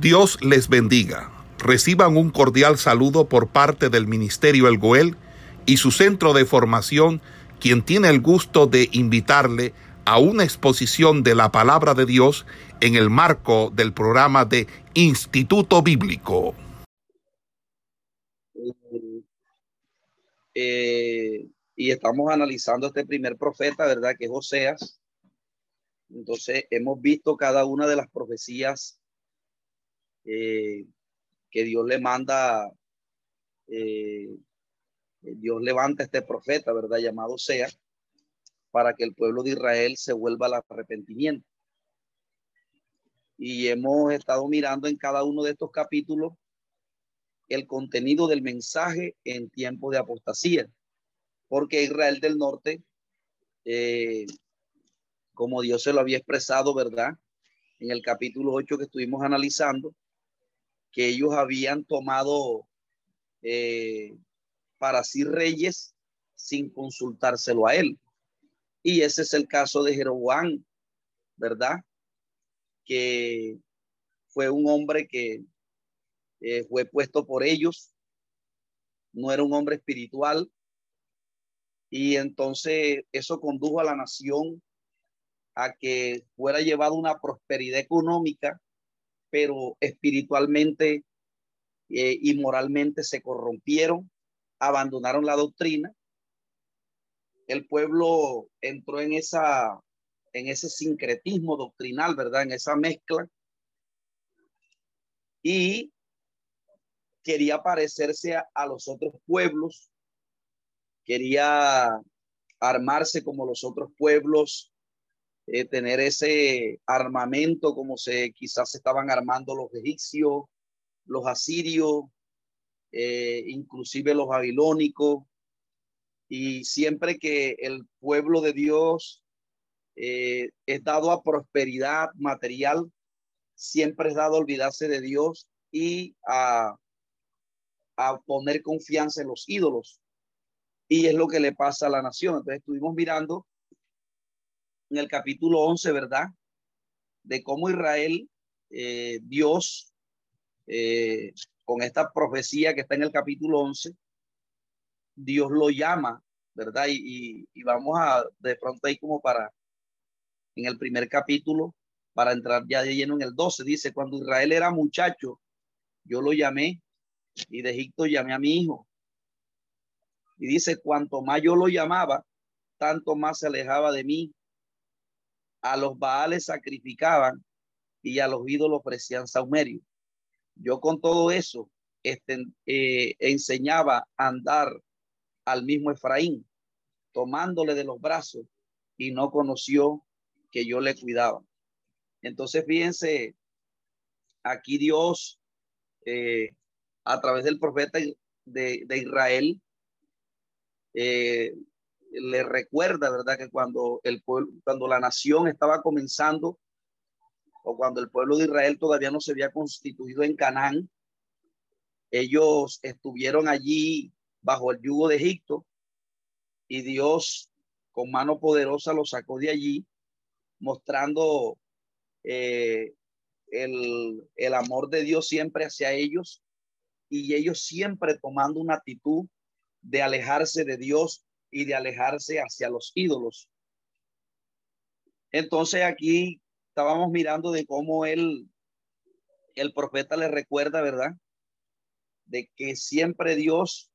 Dios les bendiga. Reciban un cordial saludo por parte del Ministerio El Goel y su centro de formación, quien tiene el gusto de invitarle a una exposición de la palabra de Dios en el marco del programa de Instituto Bíblico. Eh, y estamos analizando este primer profeta, ¿verdad? Que es Oseas. Entonces, hemos visto cada una de las profecías eh, que Dios le manda, eh, Dios levanta este profeta, ¿verdad? Llamado sea, para que el pueblo de Israel se vuelva al arrepentimiento. Y hemos estado mirando en cada uno de estos capítulos el contenido del mensaje en tiempo de apostasía, porque Israel del norte, eh, como Dios se lo había expresado, ¿verdad? En el capítulo 8 que estuvimos analizando, que ellos habían tomado eh, para sí reyes sin consultárselo a él. Y ese es el caso de Jeroboam, ¿verdad? Que fue un hombre que eh, fue puesto por ellos, no era un hombre espiritual, y entonces eso condujo a la nación a que fuera llevado una prosperidad económica pero espiritualmente eh, y moralmente se corrompieron, abandonaron la doctrina. El pueblo entró en esa en ese sincretismo doctrinal, ¿verdad? En esa mezcla. Y quería parecerse a los otros pueblos, quería armarse como los otros pueblos, eh, tener ese armamento como se quizás estaban armando los egipcios, los asirios, eh, inclusive los babilónicos. Y siempre que el pueblo de Dios eh, es dado a prosperidad material, siempre es dado a olvidarse de Dios y a, a poner confianza en los ídolos. Y es lo que le pasa a la nación. Entonces estuvimos mirando en el capítulo 11, ¿verdad? De cómo Israel, eh, Dios, eh, con esta profecía que está en el capítulo 11, Dios lo llama, ¿verdad? Y, y, vamos a, de pronto ahí como para, en el primer capítulo, para entrar ya de lleno en el 12, dice, cuando Israel era muchacho, yo lo llamé y de Egipto llamé a mi hijo. Y dice, cuanto más yo lo llamaba, tanto más se alejaba de mí a los baales sacrificaban y a los ídolos ofrecían saumerio. Yo con todo eso este, eh, enseñaba a andar al mismo Efraín, tomándole de los brazos y no conoció que yo le cuidaba. Entonces, fíjense, aquí Dios, eh, a través del profeta de, Israel, eh, le recuerda, ¿verdad? Que cuando el pueblo, cuando la nación estaba comenzando o cuando el pueblo de Israel todavía no se había constituido en Canaán, ellos estuvieron allí bajo el yugo de Egipto y Dios con mano poderosa los sacó de allí, mostrando eh, el, el amor de Dios siempre hacia ellos y ellos siempre tomando una actitud de alejarse de Dios y de alejarse hacia los ídolos. Entonces aquí estábamos mirando de cómo él, el profeta le recuerda, ¿verdad? De que siempre Dios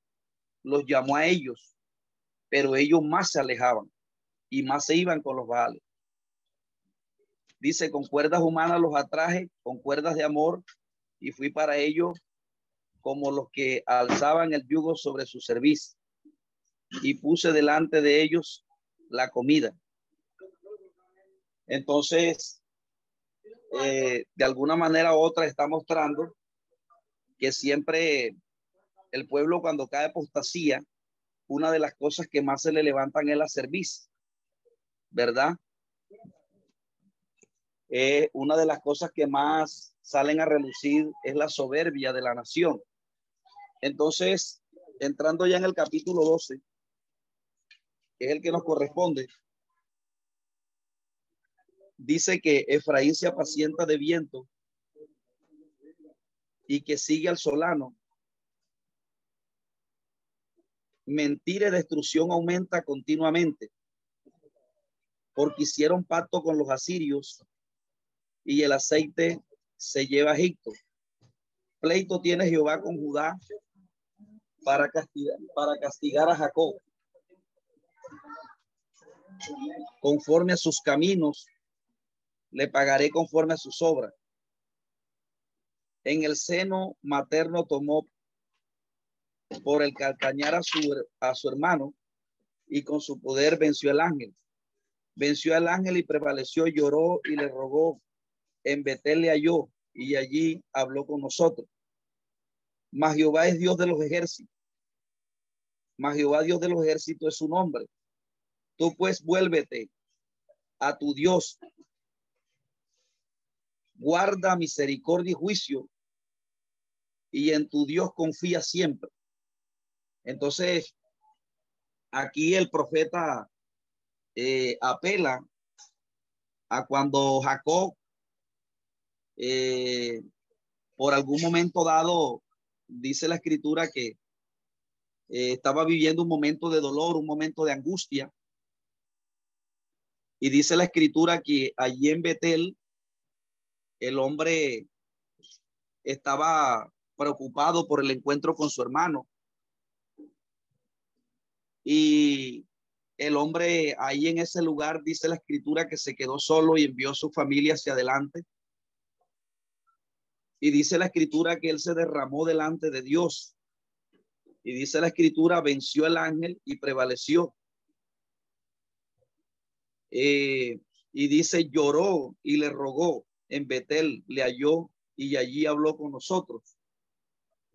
los llamó a ellos, pero ellos más se alejaban y más se iban con los baales. Dice, con cuerdas humanas los atraje, con cuerdas de amor, y fui para ellos como los que alzaban el yugo sobre su servicio y puse delante de ellos la comida. Entonces, eh, de alguna manera u otra está mostrando que siempre el pueblo cuando cae apostasía, una de las cosas que más se le levantan es la servicio, ¿verdad? Eh, una de las cosas que más salen a relucir es la soberbia de la nación. Entonces, entrando ya en el capítulo 12, es el que nos corresponde, dice que Efraín se apacienta de viento y que sigue al solano. Mentira y destrucción aumenta continuamente porque hicieron pacto con los asirios y el aceite se lleva a Egipto. Pleito tiene Jehová con Judá para castigar, para castigar a Jacob conforme a sus caminos, le pagaré conforme a sus obras. En el seno materno tomó por el calcañar a su, a su hermano y con su poder venció al ángel. Venció al ángel y prevaleció, lloró y le rogó. En Betel le halló y allí habló con nosotros. Mas Jehová es Dios de los ejércitos. Mas Jehová Dios de los ejércitos es su nombre. Tú pues vuélvete a tu Dios. Guarda misericordia y juicio y en tu Dios confía siempre. Entonces, aquí el profeta eh, apela a cuando Jacob eh, por algún momento dado, dice la escritura que eh, estaba viviendo un momento de dolor, un momento de angustia. Y dice la escritura que allí en Betel el hombre estaba preocupado por el encuentro con su hermano. Y el hombre ahí en ese lugar, dice la escritura, que se quedó solo y envió a su familia hacia adelante. Y dice la escritura que él se derramó delante de Dios. Y dice la escritura, venció el ángel y prevaleció. Eh, y dice, lloró y le rogó en Betel, le halló y allí habló con nosotros.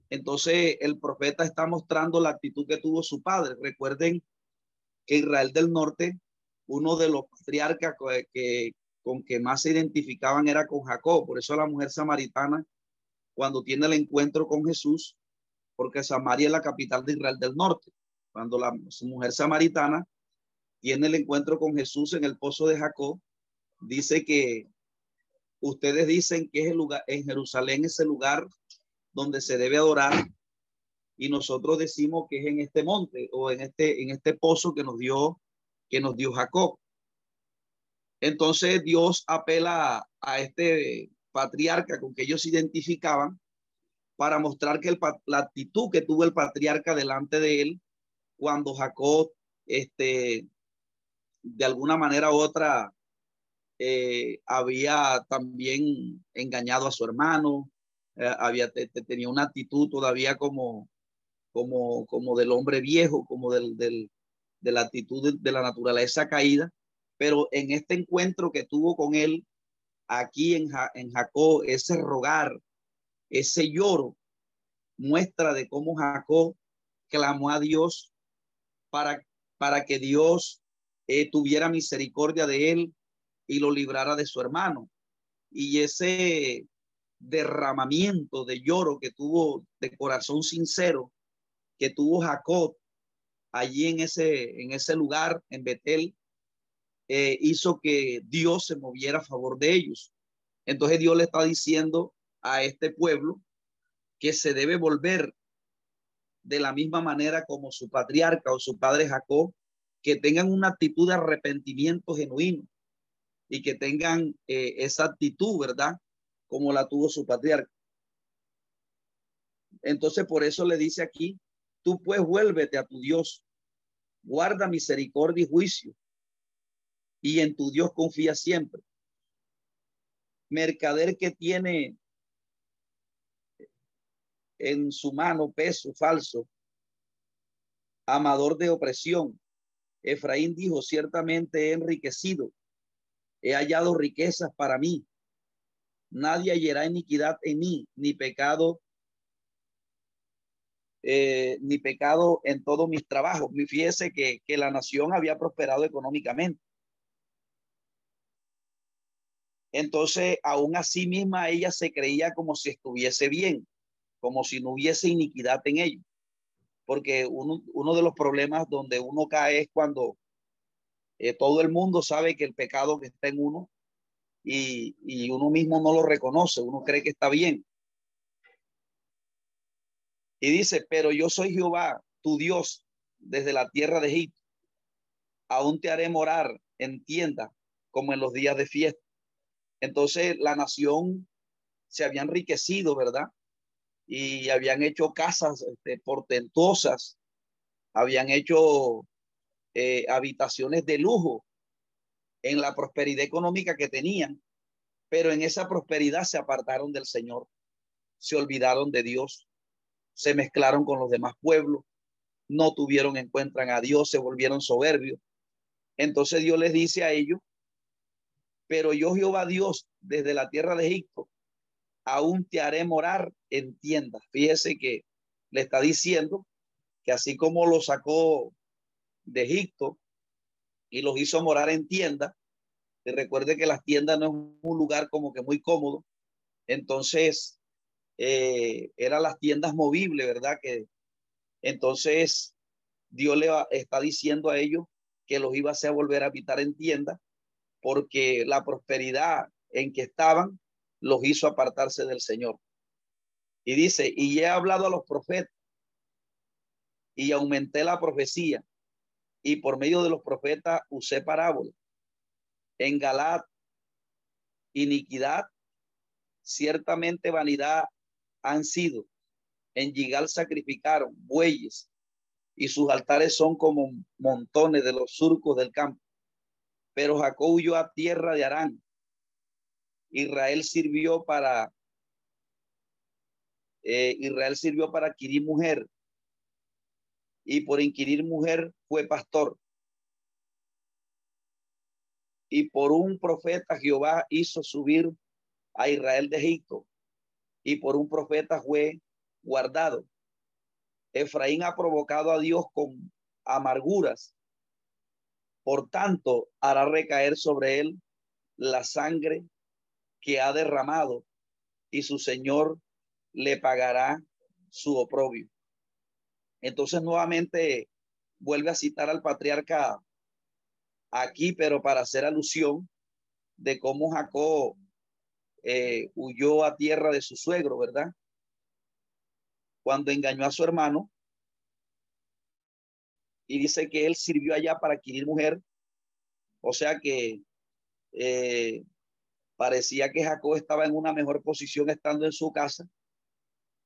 Entonces el profeta está mostrando la actitud que tuvo su padre. Recuerden que Israel del Norte, uno de los patriarcas con que más se identificaban era con Jacob. Por eso la mujer samaritana, cuando tiene el encuentro con Jesús, porque Samaria es la capital de Israel del Norte, cuando la mujer samaritana tiene el encuentro con Jesús en el pozo de Jacob, dice que ustedes dicen que es el lugar, en Jerusalén es el lugar donde se debe adorar y nosotros decimos que es en este monte o en este, en este pozo que nos dio, que nos dio Jacob. Entonces Dios apela a, este patriarca con que ellos se identificaban para mostrar que el, la actitud que tuvo el patriarca delante de él cuando Jacob, este, de alguna manera u otra, eh, había también engañado a su hermano, eh, había tenía una actitud todavía como como, como del hombre viejo, como del, del, de la actitud de, la naturaleza caída, pero en este encuentro que tuvo con él aquí en, en Jacob, ese rogar, ese lloro, muestra de cómo Jacob clamó a Dios para, para que Dios eh, tuviera misericordia de él y lo librara de su hermano. Y ese derramamiento de lloro que tuvo de corazón sincero que tuvo Jacob allí en ese, en ese lugar, en Betel, eh, hizo que Dios se moviera a favor de ellos. Entonces Dios le está diciendo a este pueblo que se debe volver de la misma manera como su patriarca o su padre Jacob, que tengan una actitud de arrepentimiento genuino y que tengan eh, esa actitud, ¿verdad? Como la tuvo su patriarca. Entonces, por eso le dice aquí Tú pues vuélvete a tu Dios, guarda misericordia y juicio, y en tu Dios confía siempre. Mercader que tiene en su mano peso falso, amador de opresión. Efraín dijo, ciertamente he enriquecido, he hallado riquezas para mí. Nadie hallará iniquidad en mí, ni pecado eh, ni pecado en todos mis trabajos. Me fíjese que, que la nación había prosperado económicamente. Entonces, aún así misma ella se creía como si estuviese bien, como si no hubiese iniquidad en ello. Porque uno, uno de los problemas donde uno cae es cuando eh, todo el mundo sabe que el pecado que está en uno y, y uno mismo no lo reconoce, uno cree que está bien. Y dice, pero yo soy Jehová, tu Dios, desde la tierra de Egipto. Aún te haré morar en tienda como en los días de fiesta. Entonces la nación se había enriquecido, ¿verdad? Y habían hecho casas este, portentosas, habían hecho eh, habitaciones de lujo en la prosperidad económica que tenían, pero en esa prosperidad se apartaron del Señor, se olvidaron de Dios, se mezclaron con los demás pueblos, no tuvieron en cuenta a Dios, se volvieron soberbios. Entonces Dios les dice a ellos, pero yo Jehová Dios desde la tierra de Egipto, aún te haré morar en tiendas. Fíjese que le está diciendo que así como lo sacó de Egipto y los hizo morar en tiendas, y recuerde que las tiendas no es un lugar como que muy cómodo, entonces eh, eran las tiendas movibles, ¿verdad? Que entonces Dios le está diciendo a ellos que los iba a hacer volver a habitar en tiendas porque la prosperidad en que estaban los hizo apartarse del Señor. Y dice, y he hablado a los profetas y aumenté la profecía y por medio de los profetas usé parábola. En Galat, iniquidad, ciertamente vanidad han sido. En Gigal sacrificaron bueyes y sus altares son como montones de los surcos del campo. Pero Jacob huyó a tierra de Arán. Israel sirvió para eh, Israel sirvió para adquirir mujer y por inquirir mujer fue pastor. Y por un profeta Jehová hizo subir a Israel de Egipto y por un profeta fue guardado. Efraín ha provocado a Dios con amarguras. Por tanto, hará recaer sobre él la sangre que ha derramado y su Señor le pagará su oprobio. Entonces nuevamente vuelve a citar al patriarca aquí, pero para hacer alusión de cómo Jacob eh, huyó a tierra de su suegro, ¿verdad? Cuando engañó a su hermano y dice que él sirvió allá para adquirir mujer, o sea que eh, parecía que Jacob estaba en una mejor posición estando en su casa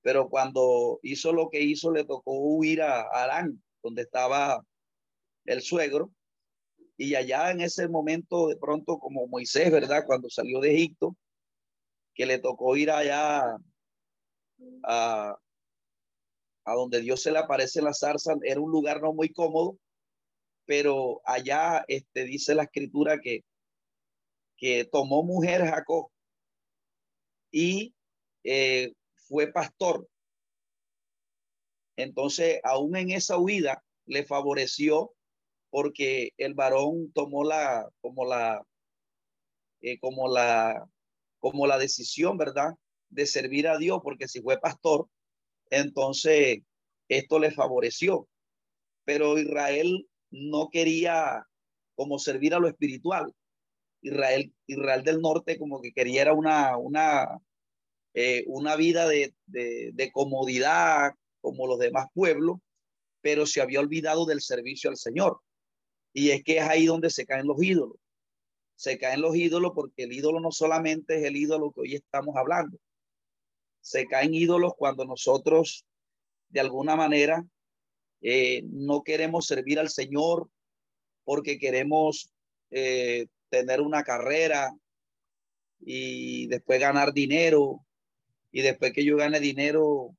pero cuando hizo lo que hizo, le tocó huir a Arán, donde estaba el suegro, y allá en ese momento, de pronto, como Moisés, ¿verdad? Cuando salió de Egipto, que le tocó ir allá a, a donde Dios se le aparece en la zarza, era un lugar no muy cómodo, pero allá este, dice la escritura que, que tomó mujer Jacob y eh, fue pastor. Entonces, aún en esa huida, le favoreció porque el varón tomó la, como la, eh, como la, como la decisión, ¿verdad? De servir a Dios, porque si fue pastor, entonces esto le favoreció. Pero Israel no quería como servir a lo espiritual. Israel, Israel del norte como que quería una, una, eh, una vida de, de, comodidad como los demás pueblos, pero se había olvidado del servicio al Señor. Y es que es ahí donde se caen los ídolos. Se caen los ídolos porque el ídolo no solamente es el ídolo que hoy estamos hablando. Se caen ídolos cuando nosotros, de alguna manera, eh, no queremos servir al Señor porque queremos eh, tener una carrera y después ganar dinero y después que yo gane dinero,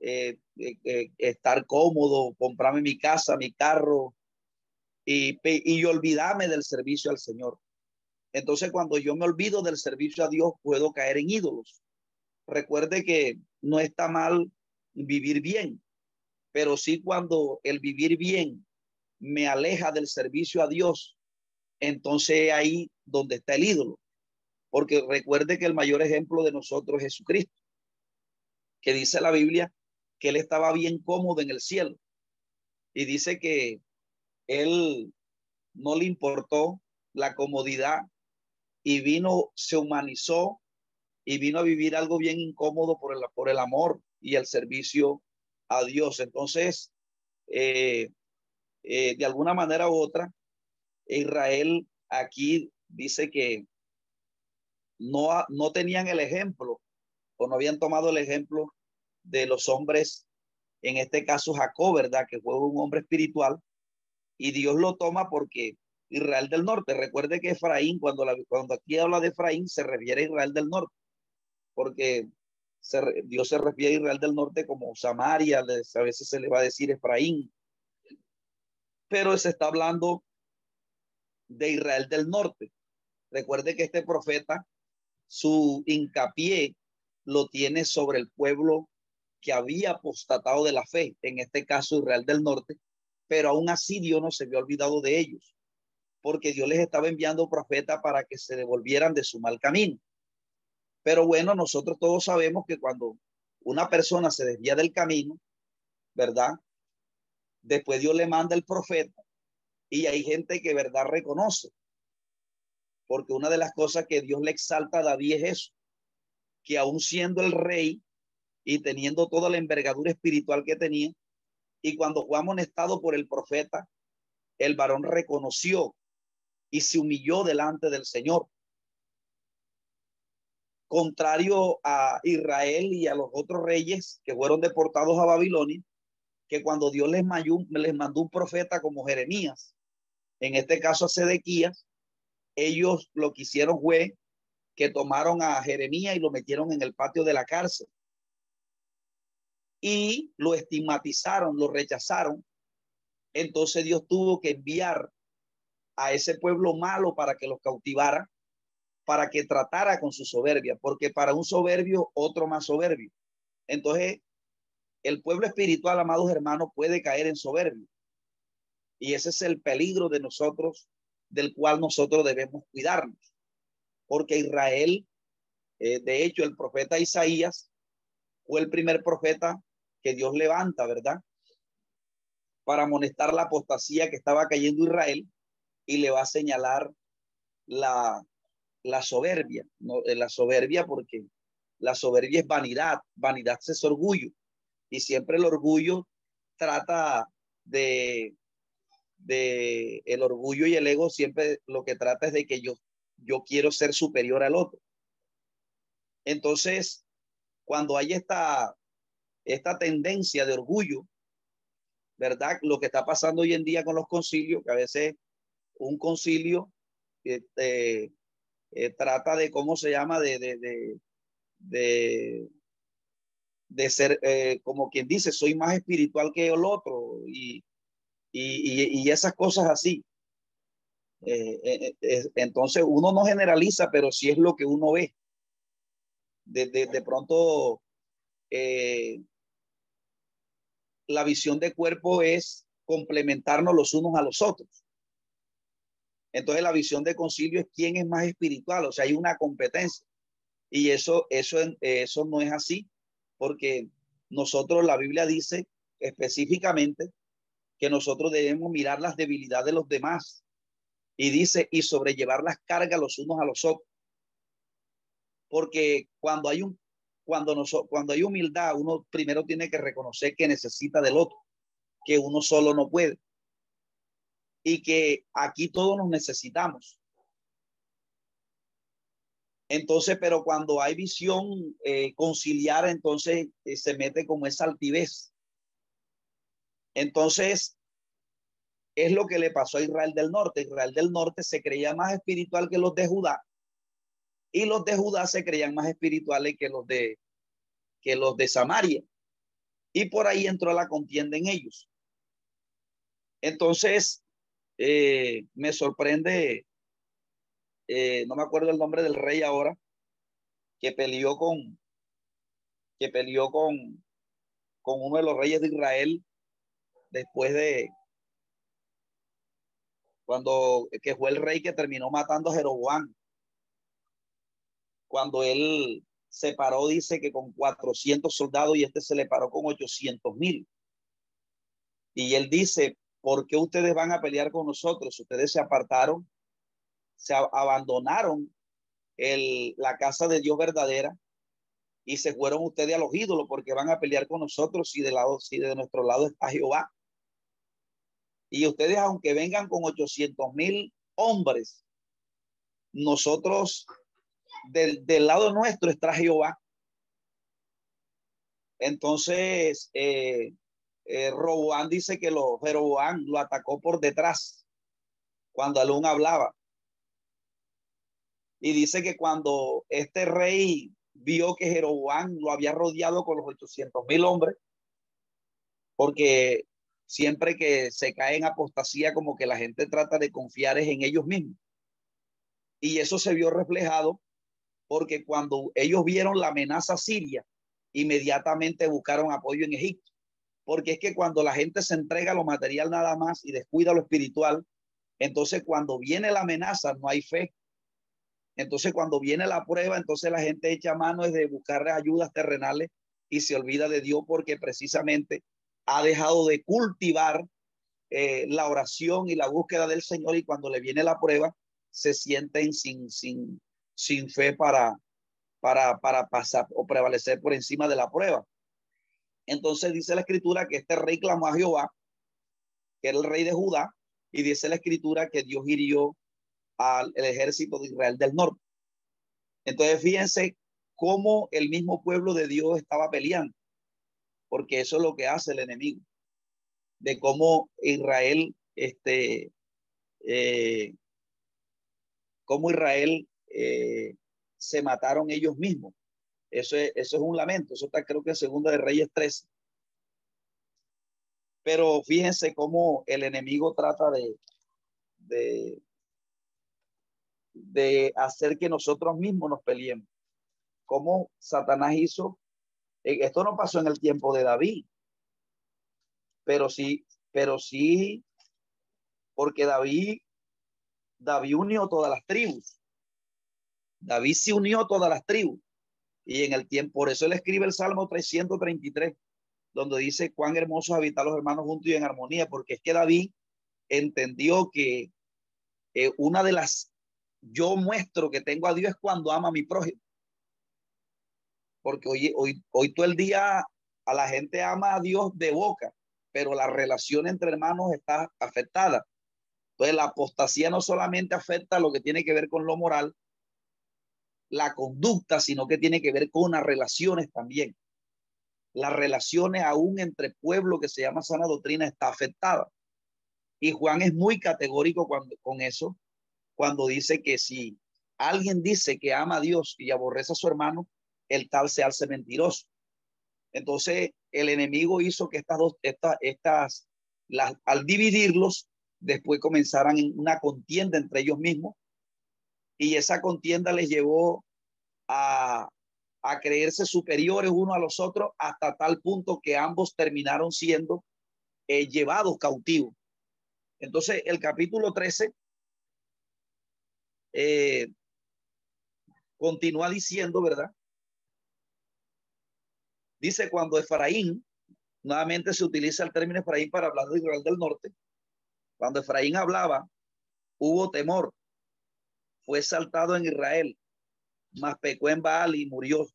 eh, eh, eh, estar cómodo, comprarme mi casa, mi carro y, y olvidarme del servicio al Señor. Entonces, cuando yo me olvido del servicio a Dios, puedo caer en ídolos. Recuerde que no está mal vivir bien, pero sí cuando el vivir bien me aleja del servicio a Dios, entonces ahí donde está el ídolo. Porque recuerde que el mayor ejemplo de nosotros es Jesucristo que dice la Biblia que él estaba bien cómodo en el cielo. Y dice que él no le importó la comodidad y vino, se humanizó y vino a vivir algo bien incómodo por el, por el amor y el servicio a Dios. Entonces, eh, eh, de alguna manera u otra, Israel aquí dice que no, no tenían el ejemplo o no habían tomado el ejemplo de los hombres, en este caso Jacob, ¿verdad? Que fue un hombre espiritual y Dios lo toma porque Israel del norte, recuerde que Efraín, cuando, cuando aquí habla de Efraín, se refiere a Israel del norte, porque Dios se refiere a Israel del norte como Samaria, a veces se le va a decir Efraín, pero se está hablando de Israel del norte. Recuerde que este profeta, su hincapié lo tiene sobre el pueblo que había apostatado de la fe, en este caso Israel del norte, pero aún así Dios no se había olvidado de ellos, porque Dios les estaba enviando profeta para que se devolvieran de su mal camino. Pero bueno, nosotros todos sabemos que cuando una persona se desvía del camino, ¿verdad? Después Dios le manda el profeta y hay gente que verdad reconoce. Porque una de las cosas que Dios le exalta a David es eso, que aún siendo el rey y teniendo toda la envergadura espiritual que tenía, y cuando fue amonestado por el profeta, el varón reconoció y se humilló delante del Señor. Contrario a Israel y a los otros reyes que fueron deportados a Babilonia, que cuando Dios les, les mandó un profeta como Jeremías, en este caso a Sedequías, ellos lo que hicieron fue que tomaron a Jeremías y lo metieron en el patio de la cárcel. Y lo estigmatizaron, lo rechazaron. Entonces Dios tuvo que enviar a ese pueblo malo para que los cautivara, para que tratara con su soberbia, porque para un soberbio, otro más soberbio. Entonces, el pueblo espiritual, amados hermanos, puede caer en soberbia. Y ese es el peligro de nosotros, del cual nosotros debemos cuidarnos. Porque Israel, eh, de hecho, el profeta Isaías fue el primer profeta que Dios levanta, ¿verdad? Para amonestar la apostasía que estaba cayendo Israel y le va a señalar la, la soberbia, ¿no? Eh, la soberbia porque la soberbia es vanidad, vanidad es orgullo y siempre el orgullo trata de, el orgullo y el ego siempre lo que trata es de que yo, yo quiero ser superior al otro. Entonces, cuando hay esta, esta tendencia de orgullo, ¿verdad? Lo que está pasando hoy en día con los concilios, que a veces un concilio este, eh, trata de, ¿cómo se llama? De, de de ser, eh, como quien dice, soy más espiritual que el otro y, y, y esas cosas así. Eh, eh, entonces uno no generaliza, pero sí es lo que uno ve. De, de, de pronto, la visión de cuerpo es complementarnos los unos a los otros. Entonces la visión de concilio es quién es más espiritual, o sea, hay una competencia. Y eso, eso, eso no es así porque nosotros, la Biblia dice específicamente que nosotros debemos mirar las debilidades de los demás y dice y sobrellevar las cargas los unos a los otros. Porque cuando hay un cuando cuando hay humildad, uno primero tiene que reconocer que necesita del otro, que uno solo no puede. Y que aquí todos nos necesitamos. Entonces, pero cuando hay visión eh, conciliar, entonces eh, se mete como esa altivez. Entonces, es lo que le pasó a Israel del Norte. Israel del Norte se creía más espiritual que los de Judá y los de Judá se creían más espirituales que los de, que los de Samaria. Y por ahí entró la contienda en ellos. Entonces, eh, me sorprende eh, no me acuerdo el nombre del rey ahora, que peleó con, que peleó con, con uno de los reyes de Israel después de cuando que fue el rey que terminó matando a Jeroboam. Cuando él se paró, dice que con 400 soldados y este se le paró con 800 mil. Y él dice, ¿por qué ustedes van a pelear con nosotros? Ustedes se apartaron se abandonaron el, la casa de Dios verdadera y se fueron ustedes a los ídolos porque van a pelear con nosotros si de lado, si de nuestro lado está Jehová. Y ustedes, aunque vengan con 800 mil hombres, nosotros del, del, lado nuestro está Jehová. Entonces, eh, eh, Roboán dice que lo, Jeroboán lo atacó por detrás cuando Alún hablaba. Y dice que cuando este rey vio que Jeroboam lo había rodeado con los 800 mil hombres, porque siempre que se cae en apostasía, como que la gente trata de confiar en ellos mismos. Y eso se vio reflejado porque cuando ellos vieron la amenaza siria, inmediatamente buscaron apoyo en Egipto. Porque es que cuando la gente se entrega lo material nada más y descuida lo espiritual, entonces cuando viene la amenaza no hay fe. Entonces cuando viene la prueba, entonces la gente echa mano de buscar ayudas terrenales y se olvida de Dios porque precisamente ha dejado de cultivar eh, la oración y la búsqueda del Señor y cuando le viene la prueba se sienten sin, sin, sin fe para, para, para pasar o prevalecer por encima de la prueba. Entonces dice la escritura que este rey clamó a Jehová, que era el rey de Judá, y dice la escritura que Dios hirió al ejército de Israel del norte. Entonces fíjense cómo el mismo pueblo de Dios estaba peleando, porque eso es lo que hace el enemigo, de cómo Israel, este, eh, cómo Israel eh, se mataron ellos mismos. Eso es, eso es un lamento. Eso está creo que en Segunda de Reyes 13. Pero fíjense cómo el enemigo trata de, de, de hacer que nosotros mismos nos peleemos. Como Satanás hizo. Eh, esto no pasó en el tiempo de David. Pero sí, pero sí, porque David, David unió todas las tribus. David se unió todas las tribus. Y en el tiempo, por eso él escribe el Salmo 333, donde dice cuán hermoso habitar los hermanos juntos y en armonía, porque es que David entendió que eh, una de las yo muestro que tengo a Dios cuando ama a mi prójimo. Porque hoy, hoy, hoy todo el día a la gente ama a Dios de boca, pero la relación entre hermanos está afectada. Entonces la apostasía no solamente afecta lo que tiene que ver con lo moral, la conducta, sino que tiene que ver con las relaciones también. Las relaciones aún entre pueblo que se llama sana doctrina está afectada. Y Juan es muy categórico cuando, con eso, cuando dice que si alguien dice que ama a Dios y aborrece a su hermano, el tal se hace mentiroso. Entonces, el enemigo hizo que estas dos, estas, estas, las, al dividirlos, después comenzaran una contienda entre ellos mismos y esa contienda les llevó a, creerse superiores uno a los otros hasta tal punto que ambos terminaron siendo eh, llevados cautivos. Entonces, el capítulo 13 eh, continúa diciendo, ¿verdad? Dice cuando Efraín, nuevamente se utiliza el término Efraín para hablar de Israel del Norte, cuando Efraín hablaba, hubo temor fue saltado en Israel, mas pecó en Baal y murió.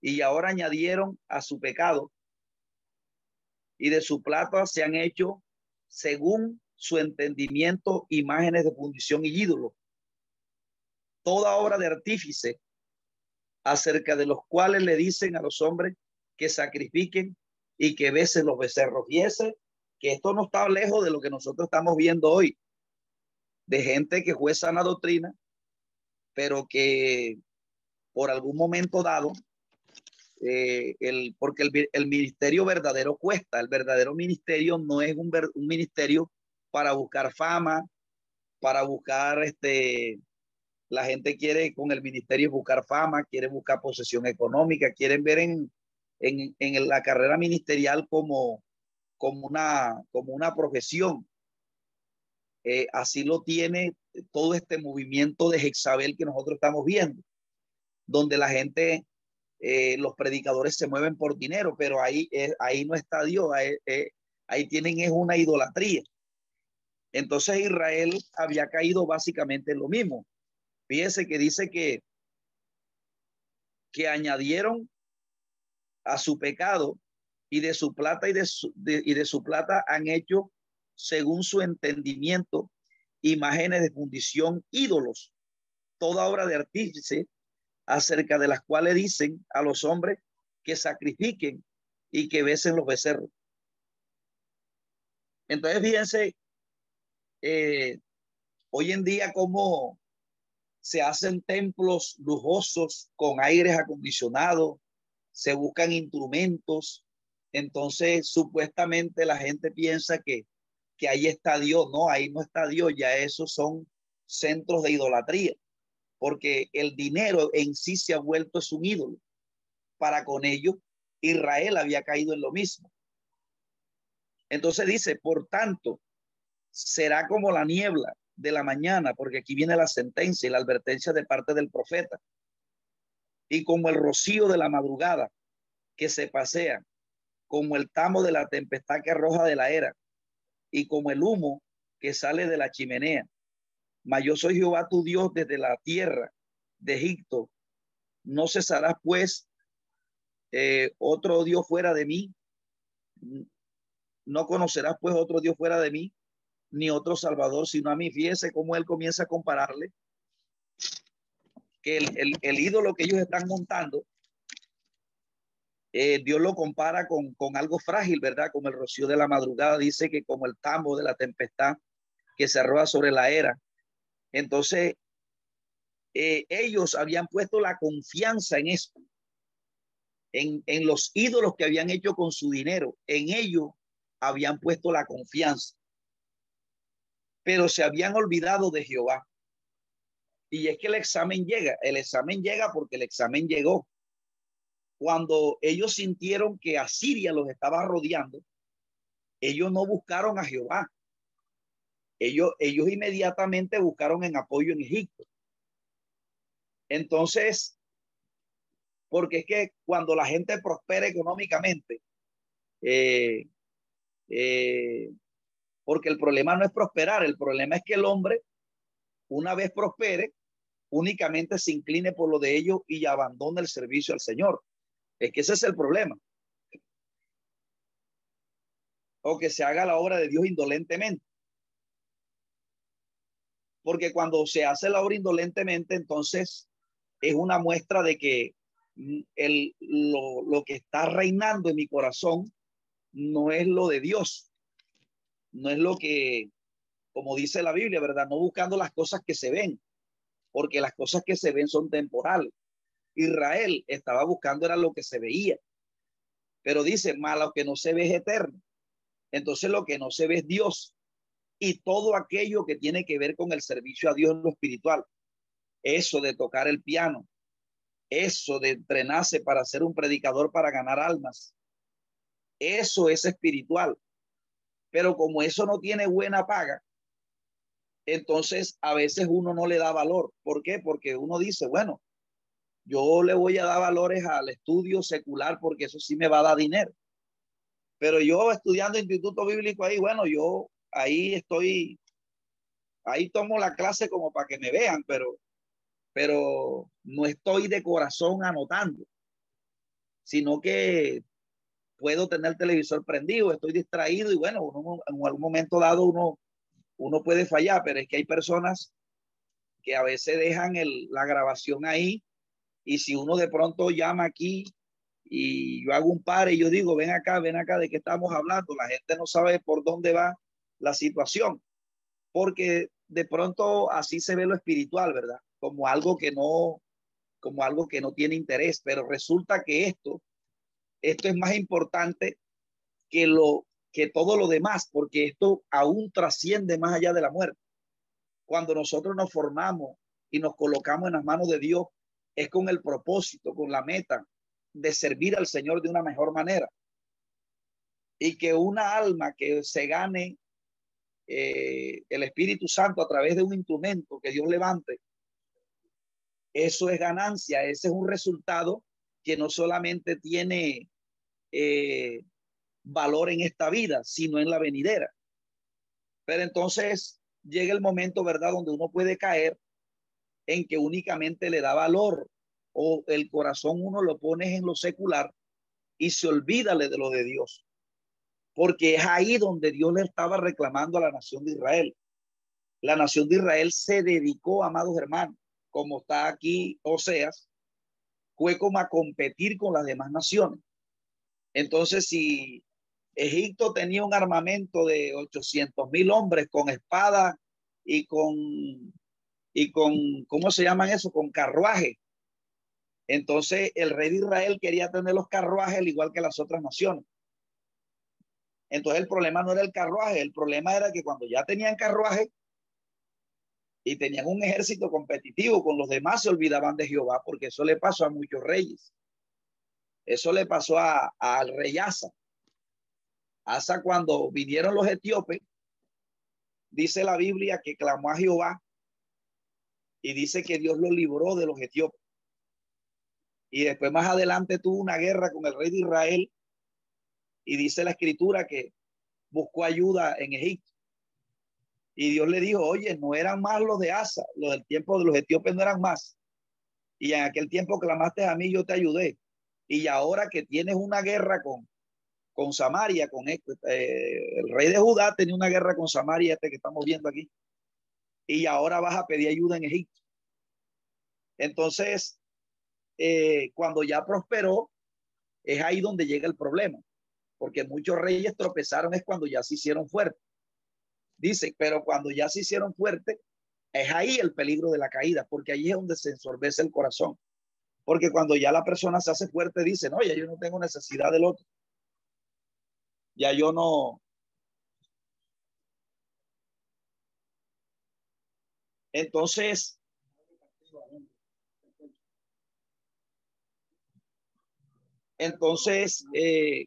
Y ahora añadieron a su pecado y de su plata se han hecho, según su entendimiento, imágenes de fundición y ídolo. Toda obra de artífice acerca de los cuales le dicen a los hombres que sacrifiquen y que besen los becerros. Y ese, que esto no está lejos de lo que nosotros estamos viendo hoy de gente que fue sana doctrina, pero que por algún momento dado, eh, el, porque el, el, ministerio verdadero cuesta, el verdadero ministerio no es un, un ministerio para buscar fama, para buscar este, la gente quiere con el ministerio buscar fama, quiere buscar posesión económica, quieren ver en, en, en la carrera ministerial como, como, una, como una profesión. Eh, así lo tiene todo este movimiento de Jezabel que nosotros estamos viendo, donde la gente, eh, los predicadores se mueven por dinero, pero ahí, ahí no está Dios, ahí, eh, ahí tienen es una idolatría. Entonces Israel había caído básicamente en lo mismo. Fíjese que dice que, que añadieron a su pecado y de su plata y de su, y de su plata han hecho según su entendimiento imágenes de fundición ídolos, toda obra de artífice acerca de las cuales dicen a los hombres que sacrifiquen y que besen los becerros. Entonces, fíjense, eh, hoy en día como se hacen templos lujosos con aires acondicionados, se buscan instrumentos, entonces supuestamente la gente piensa que, que ahí está Dios, no, ahí no está Dios, ya esos son centros de idolatría, porque el dinero en sí se ha vuelto es un ídolo. Para con ello, Israel había caído en lo mismo. Entonces dice, por tanto, será como la niebla de la mañana, porque aquí viene la sentencia y la advertencia de parte del profeta, y como el rocío de la madrugada que se pasea, como el tamo de la tempestad que arroja de la era, y como el humo que sale de la chimenea. Mas yo soy Jehová tu Dios desde la tierra de Egipto. No cesarás pues eh, otro Dios fuera de mí. No conocerás pues otro Dios fuera de mí, ni otro Salvador, sino a mí. Fíjese cómo él comienza a compararle que el, el, ídolo que ellos están montando, eh, Dios lo compara con, con algo frágil, ¿verdad? Como el rocío de la madrugada, dice que como el tambo de la tempestad que se arroja sobre la era. Entonces, eh, ellos habían puesto la confianza en esto, en, en los ídolos que habían hecho con su dinero, en ellos habían puesto la confianza pero se habían olvidado de Jehová. Y es que el examen llega, el examen llega porque el examen llegó. Cuando ellos sintieron que Asiria los estaba rodeando, ellos no buscaron a Jehová. Ellos, ellos inmediatamente buscaron en apoyo en Egipto. Entonces, porque es que cuando la gente prospera económicamente, eh, eh, porque el problema no es prosperar, el problema es que el hombre, una vez prospere, únicamente se incline por lo de ellos y abandone el servicio al Señor. Es que ese es el problema. O que se haga la obra de Dios indolentemente. Porque cuando se hace la obra indolentemente, entonces es una muestra de que el, lo, lo que está reinando en mi corazón no es lo de Dios, no es lo que, como dice la Biblia, ¿verdad? No buscando las cosas que se ven, porque las cosas que se ven son temporales. Israel estaba buscando era lo que se veía, pero dice, malo que no se ve es eterno. Entonces lo que no se ve es Dios y todo aquello que tiene que ver con el servicio a Dios lo espiritual. Eso de tocar el piano, eso de entrenarse para ser un predicador para ganar almas. Eso es espiritual. Pero como eso no tiene buena paga, entonces a veces uno no le da valor. ¿Por qué? Porque uno dice, bueno, yo le voy a dar valores al estudio secular porque eso sí me va a dar dinero. Pero yo estudiando instituto bíblico ahí, bueno, yo ahí estoy, ahí tomo la clase como para que me vean, pero, pero no estoy de corazón anotando, sino que puedo tener el televisor prendido, estoy distraído y bueno, en algún momento dado uno, uno puede fallar, pero es que hay personas que a veces dejan el, la grabación ahí y si uno de pronto llama aquí y yo hago un par y yo digo, ven acá, ven acá, ¿de qué estamos hablando? La gente no sabe por dónde va la situación, porque de pronto así se ve lo espiritual, ¿verdad? Como algo que no, como algo que no tiene interés, pero resulta que esto esto es más importante que lo que todo lo demás, porque esto aún trasciende más allá de la muerte. Cuando nosotros nos formamos y nos colocamos en las manos de Dios, es con el propósito, con la meta de servir al Señor de una mejor manera. Y que una alma que se gane eh, el Espíritu Santo a través de un instrumento que Dios levante, eso es ganancia, ese es un resultado que no solamente tiene eh, valor en esta vida, sino en la venidera. Pero entonces llega el momento, ¿verdad?, donde uno puede caer en que únicamente le da valor o el corazón uno lo pones en lo secular y se olvídale de lo de Dios. Porque es ahí donde Dios le estaba reclamando a la nación de Israel. La nación de Israel se dedicó, amados hermanos, como está aquí Oseas, fue como a competir con las demás naciones. Entonces, si Egipto tenía un armamento de 800 mil hombres con espada y con, y con, ¿cómo se llaman eso? Con carruaje. Entonces el rey de Israel quería tener los carruajes al igual que las otras naciones. Entonces el problema no era el carruaje, el problema era que cuando ya tenían carruaje y tenían un ejército competitivo con los demás, se olvidaban de Jehová, porque eso le pasó a muchos reyes. Eso le pasó a, al rey Asa. Asa cuando vinieron los etíopes, dice la Biblia que clamó a Jehová y dice que Dios lo libró de los etíopes. Y después más adelante tuvo una guerra con el rey de Israel y dice la escritura que buscó ayuda en Egipto. Y Dios le dijo, oye, no eran más los de Asa, los del tiempo de los etíopes no eran más. Y en aquel tiempo clamaste a mí, yo te ayudé. Y ahora que tienes una guerra con, con Samaria, con este, eh, el rey de Judá tenía una guerra con Samaria, este que estamos viendo aquí, y ahora vas a pedir ayuda en Egipto. Entonces, eh, cuando ya prosperó, es ahí donde llega el problema, porque muchos reyes tropezaron es cuando ya se hicieron fuertes. Dice, pero cuando ya se hicieron fuertes, es ahí el peligro de la caída, porque ahí es donde se ensorbece el corazón. Porque cuando ya la persona se hace fuerte, dice, no, ya yo no tengo necesidad del otro ya yo no. Entonces, entonces eh,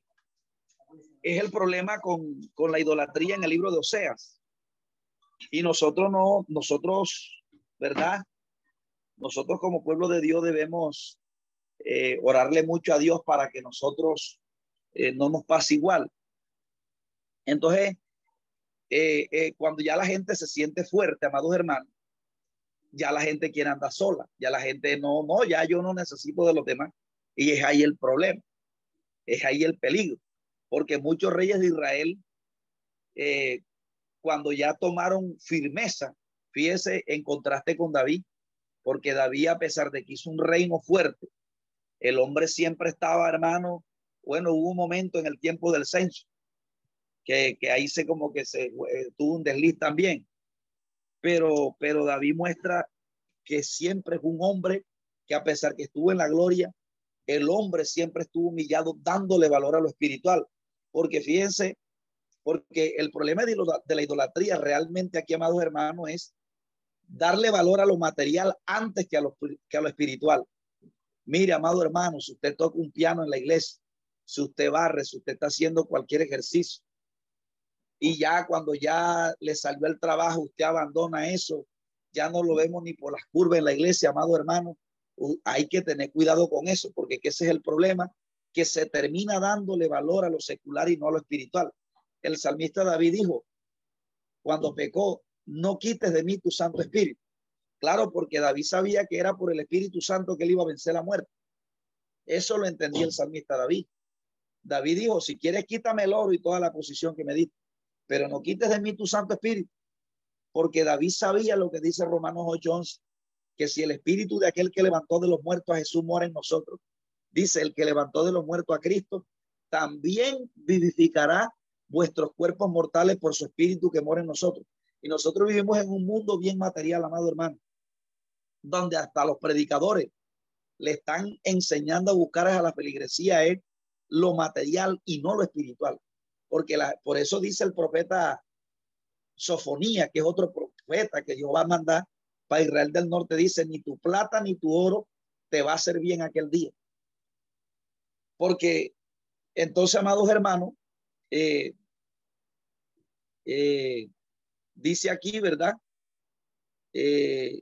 es el problema con, con la idolatría en el libro de Oseas. Y nosotros no, nosotros, ¿verdad? Nosotros como pueblo de Dios debemos eh, orarle mucho a Dios para que nosotros eh, no nos pase igual. Entonces, eh, cuando ya la gente se siente fuerte, amados hermanos, ya la gente quiere andar sola, ya la gente no, no, ya yo no necesito de los demás. Y es ahí el problema, es ahí el peligro, porque muchos reyes de Israel, cuando ya tomaron firmeza, fíjese en contraste con David, porque David, a pesar de que hizo un reino fuerte, el hombre siempre estaba, hermano, bueno, hubo un momento en el tiempo del censo que, ahí se como que se eh, tuvo un desliz también. Pero, pero David muestra que siempre es un hombre que a pesar que estuvo en la gloria, el hombre siempre estuvo humillado dándole valor a lo espiritual. Porque fíjense, porque el problema de, la idolatría realmente aquí, amados hermanos, es darle valor a lo material antes que a lo, a lo espiritual. Mire, amado hermano, si usted toca un piano en la iglesia, si usted barre, si usted está haciendo cualquier ejercicio, y ya cuando ya le salió el trabajo, usted abandona eso, ya no lo vemos ni por las curvas en la iglesia, amado hermano. Hay que tener cuidado con eso, porque ese es el problema, que se termina dándole valor a lo secular y no a lo espiritual. El salmista David dijo, cuando pecó, no quites de mí tu Santo Espíritu. Claro, porque David sabía que era por el Espíritu Santo que él iba a vencer la muerte. Eso lo entendía el salmista David. David dijo, si quieres, quítame el oro y toda la posición que me diste pero no quites de mí tu Santo Espíritu, porque David sabía lo que dice Romanos 8:11, que si el Espíritu de aquel que levantó de los muertos a Jesús mora en nosotros, dice el que levantó de los muertos a Cristo, también vivificará vuestros cuerpos mortales por su Espíritu que mora en nosotros. Y nosotros vivimos en un mundo bien material, amado hermano, donde hasta los predicadores le están enseñando a buscar a la feligresía es lo material y no lo espiritual porque la, por eso dice el profeta Sofonía, que es otro profeta que Dios va a mandar para Israel del Norte, dice, ni tu plata ni tu oro te va a hacer bien aquel día. Porque entonces, amados hermanos, eh, eh, dice aquí, ¿verdad? Eh,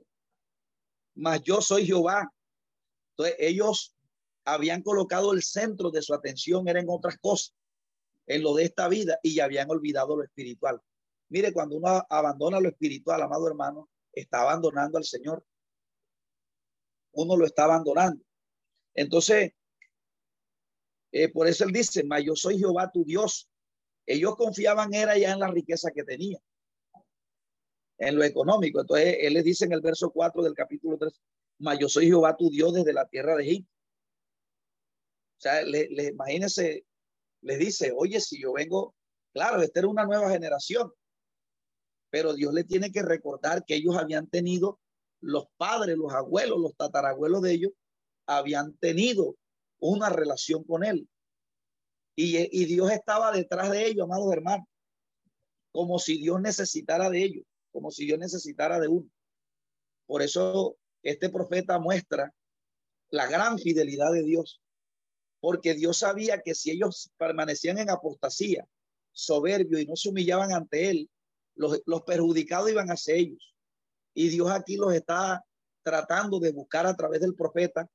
mas yo soy Jehová. Entonces ellos habían colocado el centro de su atención, era en otras cosas en lo de esta vida y ya habían olvidado lo espiritual. Mire, cuando uno abandona lo espiritual, amado hermano, está abandonando al Señor. Uno lo está abandonando. Entonces, eh, por eso él dice, ma yo soy Jehová tu Dios. Ellos confiaban era ya en la riqueza que tenía, en lo económico. Entonces, él les dice en el verso 4 del capítulo 3, ma yo soy Jehová tu Dios desde la tierra de Egipto. O sea, le, le, imagínense, les dice, oye, si yo vengo, claro, esta era una nueva generación, pero Dios le tiene que recordar que ellos habían tenido, los padres, los abuelos, los tatarabuelos de ellos, habían tenido una relación con él. Y, Dios estaba detrás de ellos, amados hermanos, como si Dios necesitara de ellos, como si Dios necesitara de uno. Por eso este profeta muestra la gran fidelidad de Dios, porque Dios sabía que si ellos permanecían en apostasía, soberbio y no se humillaban ante él, los, los perjudicados iban hacia ellos. Y Dios aquí los está tratando de buscar a través del profeta,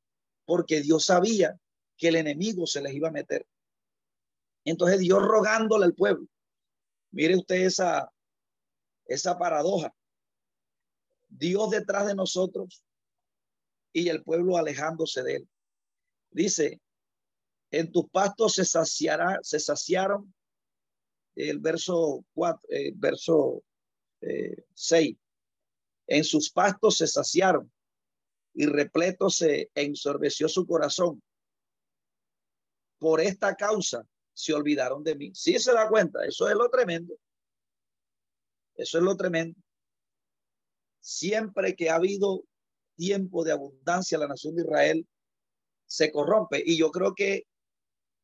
porque Dios sabía que el enemigo se les iba a meter. Entonces Dios rogándole al pueblo. Mire usted esa, esa paradoja. Dios detrás de nosotros y el pueblo alejándose de él. Dice, en tus pastos se saciará, se saciaron el verso 4, eh, verso eh, 6. En sus pastos se saciaron y repleto se ensorbeció su corazón. Por esta causa se olvidaron de mí. Si se da cuenta, eso es lo tremendo. Eso es lo tremendo. Siempre que ha habido tiempo de abundancia, la nación de Israel se corrompe. Y yo creo que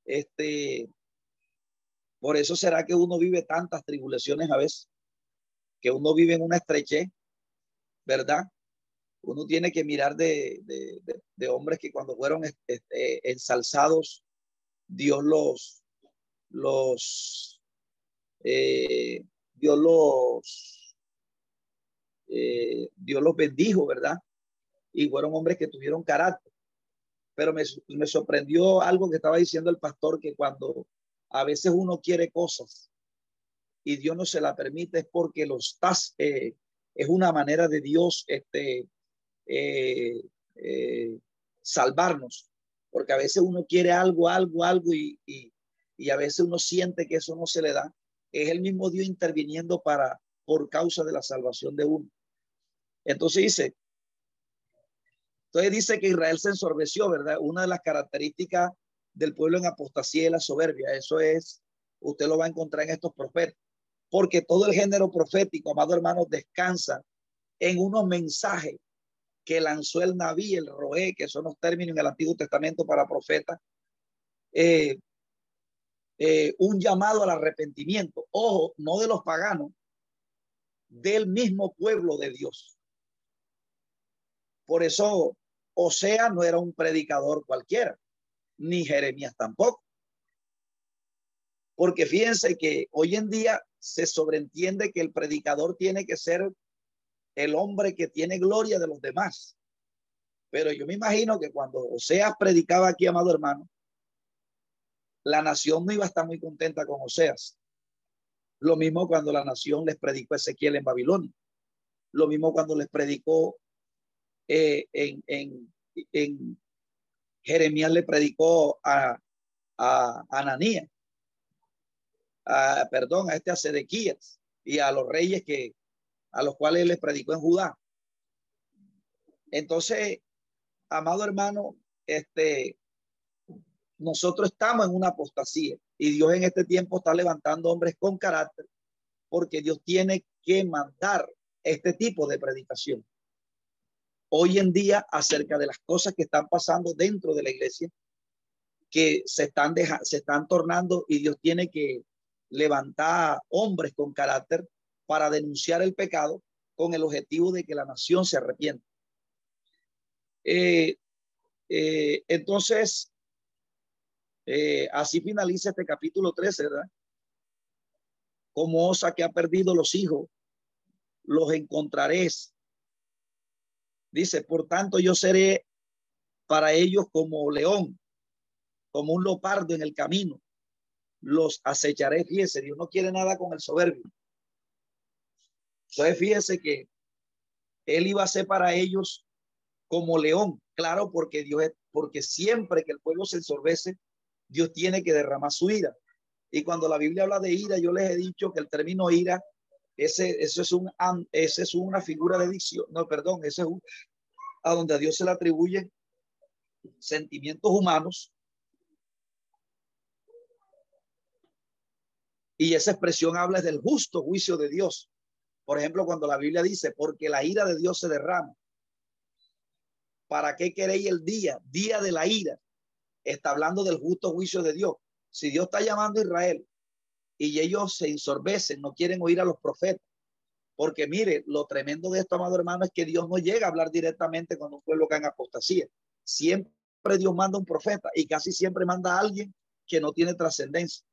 este, por eso será que uno vive tantas tribulaciones a veces, que uno vive en una estrechez, ¿verdad? Uno tiene que mirar de, de, hombres que cuando fueron este, ensalzados, Dios los, los, eh, Dios los, eh, los bendijo, ¿verdad? Y fueron hombres que tuvieron carácter. Pero me, sorprendió algo que estaba diciendo el pastor, que cuando a veces uno quiere cosas y Dios no se la permite es porque los estás, eh, es una manera de Dios este, eh, eh, salvarnos, porque a veces uno quiere algo, algo, algo y, y, a veces uno siente que eso no se le da. Es el mismo Dios interviniendo para, por causa de la salvación de uno. Entonces dice, entonces dice que Israel se ensorbeció, ¿verdad? Una de las características del pueblo en apostasía y la soberbia. Eso es, usted lo va a encontrar en estos profetas. Porque todo el género profético, amado hermano, descansa en unos mensajes que lanzó el Naví, el Roé, que son los términos en el Antiguo Testamento para profetas. Eh, eh, un llamado al arrepentimiento, ojo, no de los paganos, del mismo pueblo de Dios. Por eso, Osea no era un predicador cualquiera ni Jeremías tampoco. Porque fíjense que hoy en día se sobreentiende que el predicador tiene que ser el hombre que tiene gloria de los demás. Pero yo me imagino que cuando Oseas predicaba aquí, amado hermano, la nación no iba a estar muy contenta con Oseas. Lo mismo cuando la nación les predicó Ezequiel en Babilonia. Lo mismo cuando les predicó eh, en, en, en, Jeremías le predicó a, a, Ananías, a, perdón, a este a Sedequías y a los reyes que a los cuales les predicó en Judá. Entonces, amado hermano, este, nosotros estamos en una apostasía y Dios en este tiempo está levantando hombres con carácter porque Dios tiene que mandar este tipo de predicación hoy en día acerca de las cosas que están pasando dentro de la iglesia, que se están, se están tornando y Dios tiene que levantar hombres con carácter para denunciar el pecado con el objetivo de que la nación se arrepienta. Eh, eh, entonces, eh, así finaliza este capítulo 13, ¿verdad? Como osa que ha perdido los hijos, los encontraréis Dice, por tanto yo seré para ellos como león, como un lopardo en el camino. Los acecharé. Fíjese, Dios no quiere nada con el soberbio. Entonces fíjese que él iba a ser para ellos como león. Claro, porque Dios porque siempre que el pueblo se ensorbece, Dios tiene que derramar su ira. Y cuando la Biblia habla de ira, yo les he dicho que el término ira, ese, eso es un, ese es una figura de dicción, no, perdón, ese es un, a donde a Dios se le atribuyen sentimientos humanos. Y esa expresión habla del justo juicio de Dios. Por ejemplo, cuando la Biblia dice, porque la ira de Dios se derrama. ¿Para qué queréis el día? Día de la ira. Está hablando del justo juicio de Dios. Si Dios está llamando a Israel y ellos se ensorbecen, no quieren oír a los profetas. Porque mire, lo tremendo de esto, amado hermano, es que Dios no llega a hablar directamente con un pueblo que en apostasía. Siempre Dios manda un profeta y casi siempre manda a alguien que no tiene trascendencia.